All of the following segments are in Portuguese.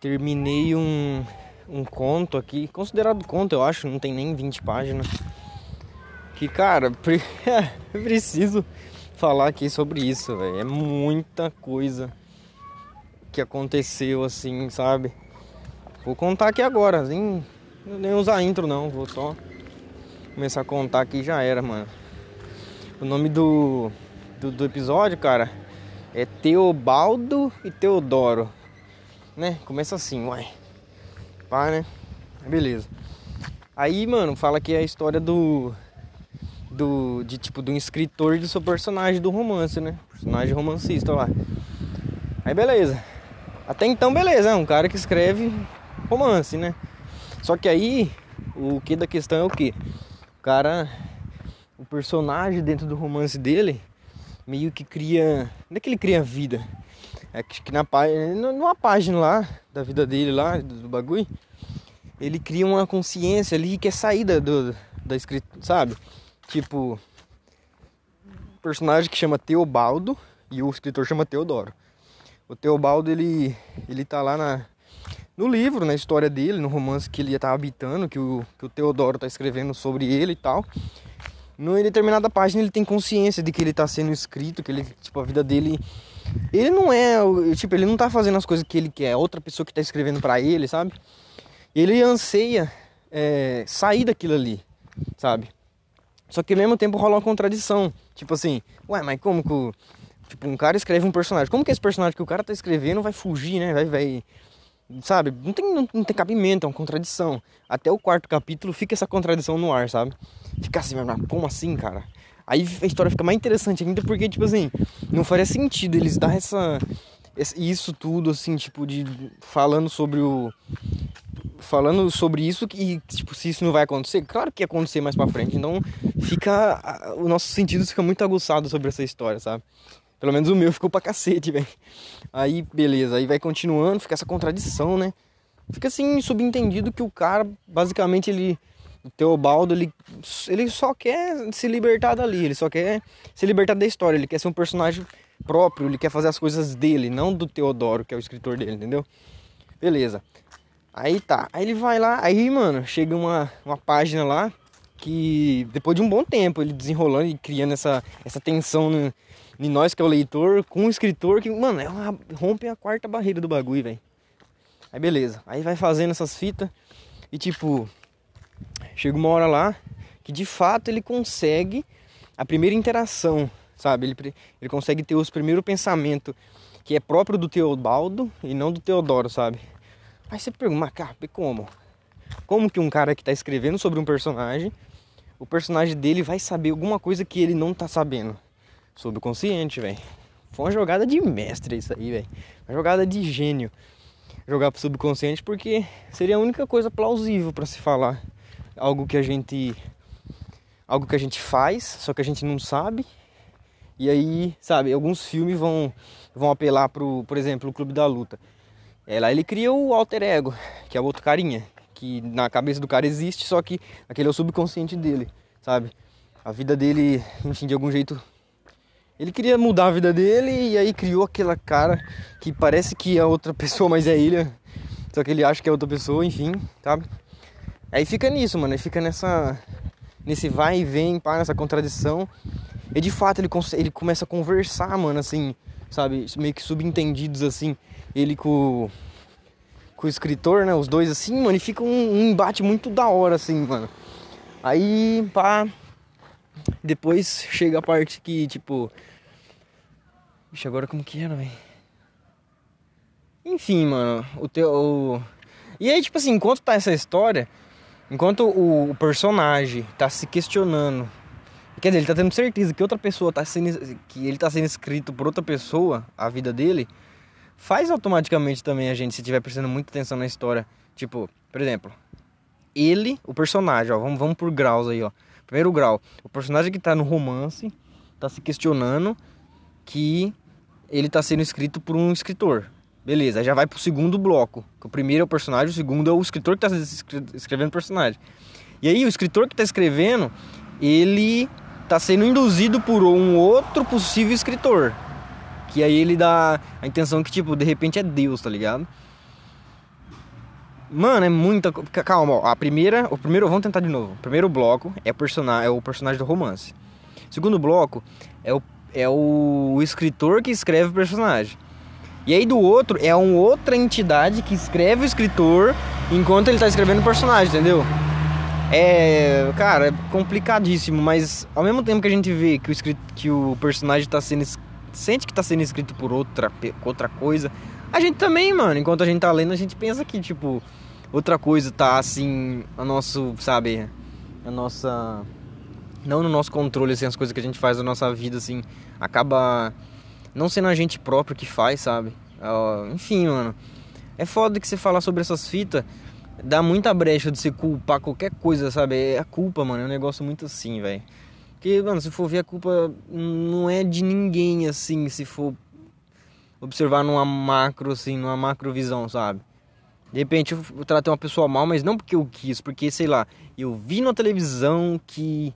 terminei um, um conto aqui, considerado conto, eu acho, não tem nem 20 páginas. Que, cara, pre preciso falar aqui sobre isso. É muita coisa que aconteceu assim, sabe? Vou contar aqui agora, nem, nem usar intro não, vou só começar a contar aqui já era, mano. O nome do, do, do episódio, cara, é Teobaldo e Teodoro, né? Começa assim, uai. Pá, né? Beleza. Aí, mano, fala que é a história do do de tipo do escritor e do seu personagem do romance, né? Personagem romancista lá. Aí beleza. Até então beleza, é um cara que escreve romance, né? Só que aí o que da questão é o que? O cara o personagem dentro do romance dele meio que cria, não é que ele cria vida. É que na página, numa página lá da vida dele lá, do bagulho, ele cria uma consciência ali que é saída do, da escrita, sabe? Tipo, personagem que chama Teobaldo e o escritor chama Teodoro. O Teobaldo ele ele tá lá na no livro, na história dele, no romance que ele está habitando, que o, que o Teodoro está escrevendo sobre ele e tal. Em determinada página ele tem consciência de que ele está sendo escrito, que ele, tipo, a vida dele. Ele não é, tipo, ele não está fazendo as coisas que ele quer, é outra pessoa que está escrevendo para ele, sabe? Ele anseia é, sair daquilo ali, sabe? Só que ao mesmo tempo rola uma contradição. Tipo assim, ué, mas como que. Tipo, um cara escreve um personagem. Como que esse personagem que o cara tá escrevendo vai fugir, né? Vai, vai. Sabe? Não tem, não, não tem cabimento, é uma contradição. Até o quarto capítulo fica essa contradição no ar, sabe? Fica assim, mas como assim, cara? Aí a história fica mais interessante ainda porque, tipo assim, não faria sentido eles dar essa. Isso tudo, assim, tipo, de. Falando sobre o falando sobre isso e tipo se isso não vai acontecer, claro que ia acontecer mais para frente. Então fica o nosso sentido fica muito aguçado sobre essa história, sabe? Pelo menos o meu ficou pra cacete, velho. Aí beleza, aí vai continuando, fica essa contradição, né? Fica assim subentendido que o cara basicamente ele o Teobaldo, ele, ele só quer se libertar dali, ele só quer se libertar da história, ele quer ser um personagem próprio, ele quer fazer as coisas dele, não do Teodoro, que é o escritor dele, entendeu? Beleza. Aí tá, aí ele vai lá, aí, mano, chega uma, uma página lá que depois de um bom tempo ele desenrolando e criando essa, essa tensão no, em nós que é o leitor com o escritor que, mano, é uma, rompe a quarta barreira do bagulho, velho. Aí beleza, aí vai fazendo essas fitas e tipo, chega uma hora lá que de fato ele consegue a primeira interação, sabe? Ele, ele consegue ter os primeiros pensamentos que é próprio do Teobaldo e não do Teodoro, sabe? Aí você pergunta, mas cara, como? Como que um cara que tá escrevendo sobre um personagem, o personagem dele vai saber alguma coisa que ele não tá sabendo? Sobre o consciente, velho. Foi uma jogada de mestre isso aí, velho. Uma jogada de gênio. Jogar pro subconsciente porque seria a única coisa plausível para se falar. Algo que a gente algo que a gente faz, só que a gente não sabe. E aí, sabe, alguns filmes vão vão apelar pro, por exemplo, o Clube da Luta. É, lá ele cria o alter ego, que é o outro carinha, que na cabeça do cara existe, só que aquele é o subconsciente dele, sabe? A vida dele, enfim, de algum jeito. Ele queria mudar a vida dele e aí criou aquela cara que parece que é outra pessoa, mas é ele. Só que ele acha que é outra pessoa, enfim, sabe? Aí fica nisso, mano. Aí fica nessa. Nesse vai e vem, pá, nessa contradição. E de fato ele, ele começa a conversar, mano, assim, sabe? Meio que subentendidos assim ele com, com o escritor, né? Os dois assim, mano, e fica um, um embate muito da hora, assim, mano. Aí, pá. Depois chega a parte que, tipo. Vixe, agora como que era, velho? Enfim, mano, o teu. O... E aí, tipo assim, enquanto tá essa história, enquanto o, o, personagem tá se questionando. Quer dizer, ele tá tendo certeza que outra pessoa tá sendo. que ele tá sendo escrito por outra pessoa, a vida dele faz automaticamente também a gente, se tiver prestando muita atenção na história. Tipo, por exemplo, ele, o personagem, ó, vamos, vamos por graus aí, ó. Primeiro grau, o personagem que tá no romance tá se questionando que ele tá sendo escrito por um escritor. Beleza, já vai pro segundo bloco. O primeiro é o personagem, o segundo é o escritor que tá escrevendo o personagem. E aí o escritor que tá escrevendo, ele tá sendo induzido por um outro possível escritor. Que aí ele dá a intenção que, tipo, de repente é Deus, tá ligado? Mano, é muita. Calma, ó. A primeira. O primeiro. Vamos tentar de novo. O primeiro bloco é, personagem, é o personagem do romance. O segundo bloco é o, é o escritor que escreve o personagem. E aí do outro é uma outra entidade que escreve o escritor enquanto ele tá escrevendo o personagem, entendeu? É, cara, é complicadíssimo, mas ao mesmo tempo que a gente vê que o, escrito, que o personagem tá sendo sente que tá sendo escrito por outra, outra coisa, a gente também, mano, enquanto a gente tá lendo, a gente pensa que tipo outra coisa tá assim, a nosso, sabe, a nossa não no nosso controle assim as coisas que a gente faz na nossa vida assim, acaba não sendo a gente próprio que faz, sabe? Uh, enfim, mano. É foda que você falar sobre essas fitas dá muita brecha de se culpar qualquer coisa, sabe? É a culpa, mano, é um negócio muito assim, velho. Porque, mano, se for ver a culpa não é de ninguém assim, se for observar numa macro assim, numa macro visão, sabe? De repente eu tratei uma pessoa mal, mas não porque eu quis, porque sei lá, eu vi na televisão que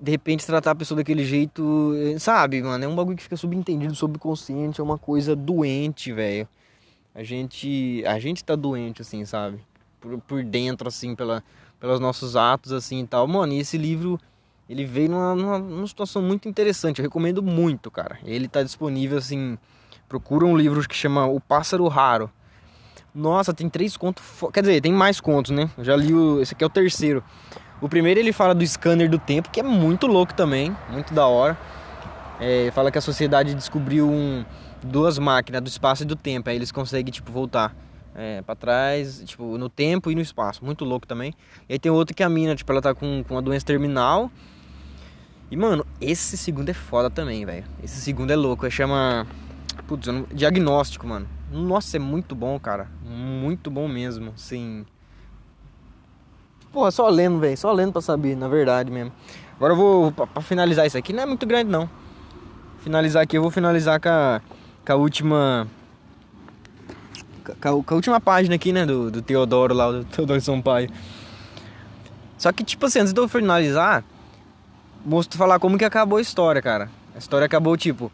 de repente tratar a pessoa daquele jeito, sabe, mano, é um bagulho que fica subentendido, subconsciente, é uma coisa doente, velho. A gente, a gente tá doente assim, sabe? Por, por dentro assim, pela pelos nossos atos assim e tal. Mano, e esse livro ele veio numa, numa, numa, situação muito interessante. Eu recomendo muito, cara. Ele tá disponível assim. Procura um livro que chama O Pássaro Raro. Nossa, tem três contos. Quer dizer, tem mais contos, né? Eu já li o. Esse aqui é o terceiro. O primeiro ele fala do scanner do tempo, que é muito louco também, muito da hora. É, fala que a sociedade descobriu um, duas máquinas do espaço e do tempo, aí eles conseguem tipo voltar é, para trás, tipo no tempo e no espaço, muito louco também. E aí tem outro que a mina, tipo, ela tá com, com uma doença terminal. E mano, esse segundo é foda também, velho. Esse segundo é louco, é chama putz, diagnóstico, mano. Nossa, é muito bom, cara. Muito bom mesmo, sim. Porra, só lendo, velho. Só lendo pra saber, na verdade mesmo. Agora eu vou, pra, pra, finalizar isso aqui, não é muito grande não. Finalizar aqui, eu vou finalizar com a, com a última. Com a, com a, última página aqui, né? Do, do Teodoro lá, do Teodoro Sampaio. Só que, tipo assim, antes de eu finalizar, mostro falar como que acabou a história, cara. A história acabou, tipo,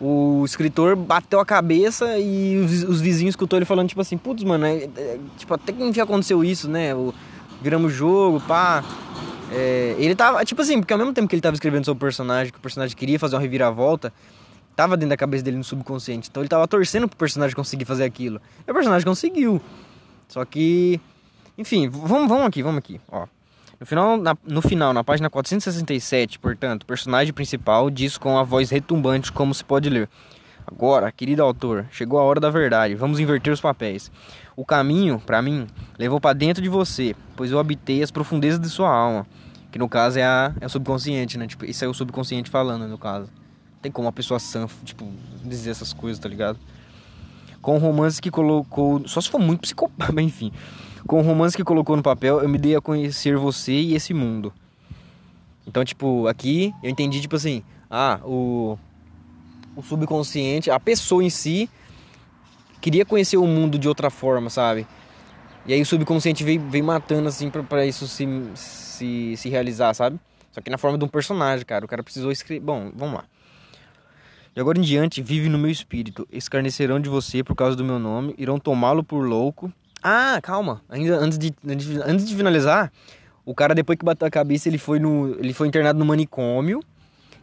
o escritor bateu a cabeça e os, os vizinhos escutou ele falando, tipo assim, putz, mano, é, é, tipo, até que enfim aconteceu isso, né? O, viramos jogo, pá. É, ele tava, tipo assim, porque ao mesmo tempo que ele tava escrevendo sobre o personagem, que o personagem queria fazer uma reviravolta, tava dentro da cabeça dele no subconsciente. Então ele tava torcendo pro personagem conseguir fazer aquilo. E o personagem conseguiu. Só que. Enfim, vamos, vamos aqui, vamos aqui, ó. No final, na, no final, na página 467, portanto, o personagem principal diz com a voz retumbante como se pode ler. Agora, querido autor, chegou a hora da verdade. Vamos inverter os papéis. O caminho, para mim, levou para dentro de você, pois eu habitei as profundezas de sua alma. Que no caso é, a, é o subconsciente, né? Tipo, isso é o subconsciente falando, no caso. Tem como uma pessoa sã, tipo, dizer essas coisas, tá ligado? Com o romance que colocou. Só se for muito psicopata, enfim. Com o romance que colocou no papel, eu me dei a conhecer você e esse mundo. Então, tipo, aqui eu entendi, tipo assim, ah, o, o subconsciente, a pessoa em si queria conhecer o mundo de outra forma, sabe? E aí o subconsciente veio matando, assim, pra, pra isso se, se, se realizar, sabe? Só que na forma de um personagem, cara. O cara precisou escrever. Bom, vamos lá. De agora em diante, vive no meu espírito. Escarnecerão de você por causa do meu nome. Irão tomá-lo por louco. Ah, calma. Ainda antes de, antes de finalizar, o cara, depois que bateu a cabeça, ele foi, no, ele foi internado no manicômio.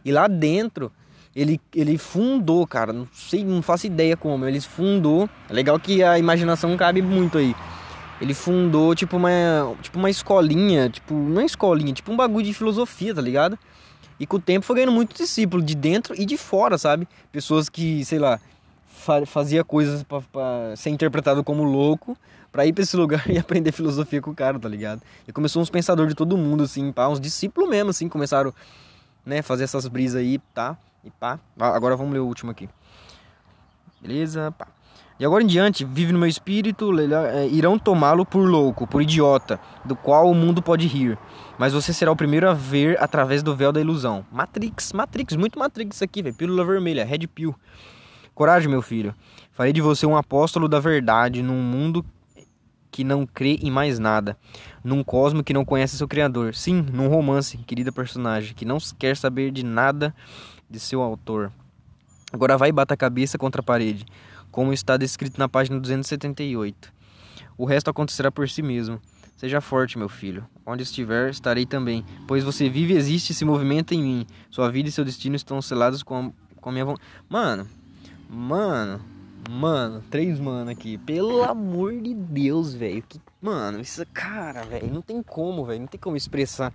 E lá dentro ele, ele fundou, cara, não sei, não faço ideia como, ele fundou. É legal que a imaginação cabe muito aí. Ele fundou tipo uma, tipo uma escolinha, tipo, não é escolinha, tipo um bagulho de filosofia, tá ligado? E com o tempo foi ganhando muito discípulo de dentro e de fora, sabe? Pessoas que, sei lá, fazia coisas para ser interpretado como louco, para ir para esse lugar e aprender filosofia com o cara, tá ligado? E começou uns pensadores de todo mundo assim, pá, uns discípulos mesmo assim, começaram, né, fazer essas brisas aí, tá? E pá. Agora vamos ler o último aqui. Beleza? Pá. De agora em diante, vive no meu espírito, é, irão tomá-lo por louco, por idiota, do qual o mundo pode rir. Mas você será o primeiro a ver através do véu da ilusão. Matrix, Matrix, muito Matrix isso aqui, velho. Pílula vermelha, Red Pill. Coragem, meu filho. Farei de você um apóstolo da verdade num mundo que não crê em mais nada. Num cosmo que não conhece seu criador. Sim, num romance, querida personagem, que não quer saber de nada de seu autor. Agora vai e bata a cabeça contra a parede, como está descrito na página 278. O resto acontecerá por si mesmo. Seja forte, meu filho. Onde estiver, estarei também. Pois você vive, existe e se movimenta em mim. Sua vida e seu destino estão selados com a, com a minha vontade. Mano, mano, mano, três mano aqui. Pelo amor de Deus, velho. Que, mano, isso, cara, velho, não tem como, velho. Não tem como expressar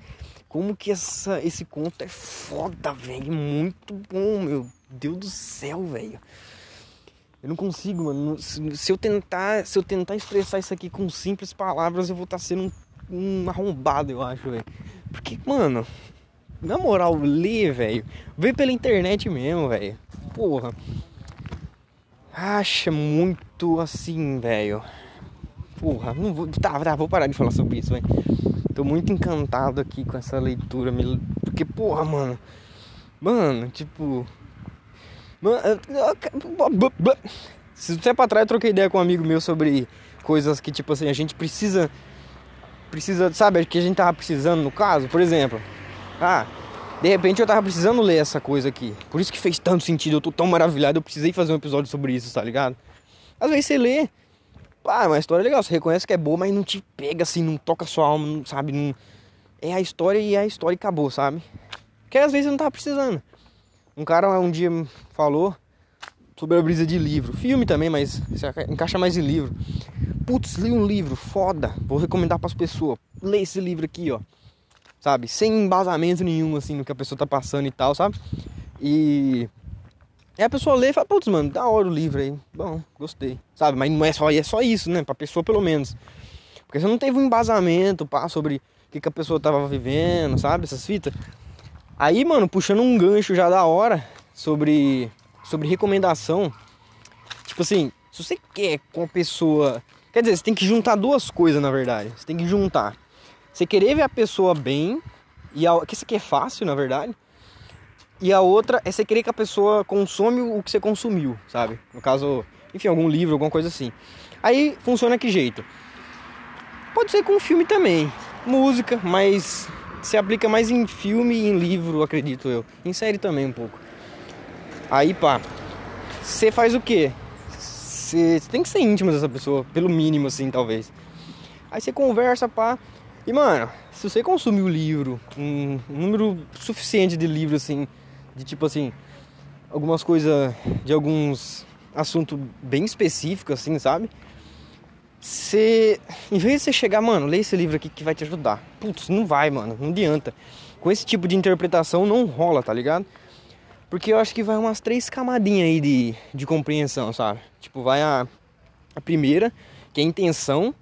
como que essa, esse conto é foda, velho. Muito bom, meu Deus do céu, velho. Eu não consigo, mano. Se eu tentar, se eu tentar expressar isso aqui com simples palavras, eu vou estar tá sendo um, um arrombado, eu acho, velho. Porque, mano, na moral, ler, velho. Vê pela internet mesmo, velho. Porra. Acha muito assim, velho. Porra, não vou. Tá, tá, vou parar de falar sobre isso, velho. Tô muito encantado aqui com essa leitura. Porque, porra, mano. Mano, tipo. Se você pra trás eu troquei ideia com um amigo meu sobre coisas que, tipo assim, a gente precisa. Precisa, sabe, que a gente tava precisando no caso, por exemplo. Ah, de repente eu tava precisando ler essa coisa aqui. Por isso que fez tanto sentido, eu tô tão maravilhado, eu precisei fazer um episódio sobre isso, tá ligado? Às vezes você lê, ah, é uma história legal, você reconhece que é boa, mas não te pega assim, não toca sua alma, não, sabe? Não... É a história e é a história acabou, sabe? Porque às vezes eu não tava precisando. Um cara um dia falou sobre a brisa de livro. Filme também, mas encaixa mais em livro. Putz, li um livro, foda. Vou recomendar para as pessoas. Lê esse livro aqui, ó. Sabe? Sem embasamento nenhum, assim, no que a pessoa tá passando e tal, sabe? E. Aí a pessoa lê e fala, putz, mano, da hora o livro aí. Bom, gostei. Sabe? Mas não é só, é só isso, né? Pra pessoa pelo menos. Porque você não teve um embasamento, pá, sobre o que, que a pessoa tava vivendo, sabe? Essas fitas. Aí, mano, puxando um gancho já da hora sobre, sobre recomendação. Tipo assim, se você quer com a pessoa. Quer dizer, você tem que juntar duas coisas, na verdade. Você tem que juntar. Você querer ver a pessoa bem, e a, que isso aqui é fácil, na verdade. E a outra é você querer que a pessoa consome o que você consumiu, sabe? No caso, enfim, algum livro, alguma coisa assim. Aí funciona que jeito? Pode ser com filme também. Música, mas se aplica mais em filme e em livro, acredito eu. Em série também um pouco. Aí, pá, você faz o quê? Você tem que ser íntimo dessa pessoa, pelo mínimo, assim, talvez. Aí você conversa, pá. E, mano, se você consumir o livro, um, número suficiente de livros, assim, de tipo assim, algumas coisas, de alguns assuntos bem específicos, assim, sabe? você. Em vez de você chegar, mano, lê esse livro aqui que vai te ajudar. Putz, não vai, mano, não adianta. Com esse tipo de interpretação não rola, tá ligado? Porque eu acho que vai umas três camadinhas aí de, de compreensão, sabe? Tipo, vai a, a primeira, que é a intenção.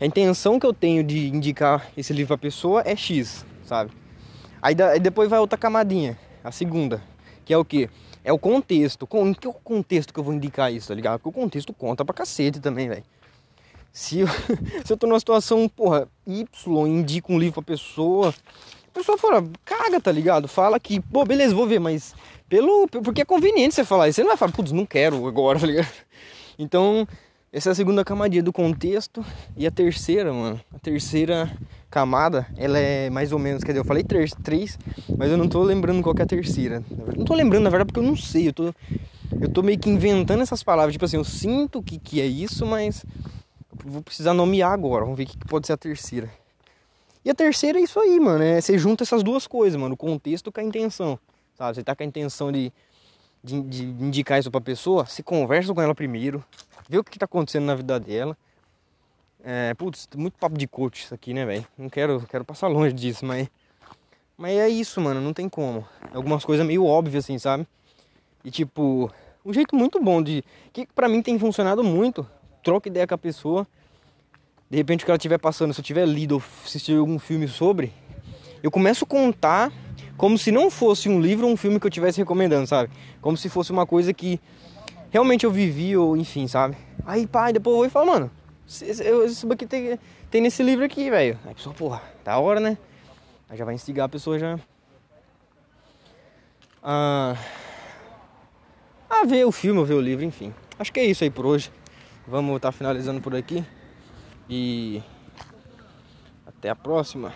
A intenção que eu tenho de indicar esse livro pra pessoa é X, sabe? Aí, da, aí depois vai outra camadinha, a segunda, que é o que? É o contexto. Com, em que contexto que eu vou indicar isso, tá ligado? Porque o contexto conta pra cacete também, velho. Se eu, se eu tô numa situação, porra, Y, indico um livro pra pessoa, a pessoa fala, caga, tá ligado? Fala que, pô, beleza, vou ver, mas pelo. Porque é conveniente você falar isso. Você não vai falar, putz, não quero agora, tá ligado? Então, essa é a segunda camadinha do contexto. E a terceira, mano, a terceira camada, ela é mais ou menos, quer dizer, eu falei três, três mas eu não tô lembrando qual que é a terceira. Não tô lembrando, na verdade, porque eu não sei. Eu tô, eu tô meio que inventando essas palavras. Tipo assim, eu sinto que, que é isso, mas vou precisar nomear agora. Vamos ver o que pode ser a terceira. E a terceira é isso aí, mano. É, você junta essas duas coisas, mano. O contexto com a intenção. Sabe? Você tá com a intenção de, de, de indicar isso pra pessoa, você conversa com ela primeiro, vê o que, tá acontecendo na vida dela. É, putz, muito papo de coach isso aqui, né, velho? Não quero, quero passar longe disso, mas. Mas é isso, mano, não tem como. Algumas coisas meio óbvias, assim, sabe? E tipo, um jeito muito bom de. Que pra mim tem funcionado muito troco ideia com a pessoa. De repente o que ela estiver passando, se eu tiver lido ou assistido algum filme sobre, eu começo a contar como se não fosse um livro ou um filme que eu estivesse recomendando, sabe? Como se fosse uma coisa que realmente eu vivi ou enfim, sabe? Aí pai, depois eu vou e falo, mano, isso aqui tem, tem nesse livro aqui, velho. Aí a pessoa, porra, da hora, né? Aí já vai instigar a pessoa já. Ah, a ver o filme ou ver o livro, enfim. Acho que é isso aí por hoje. Vamos estar tá finalizando por aqui. E até a próxima.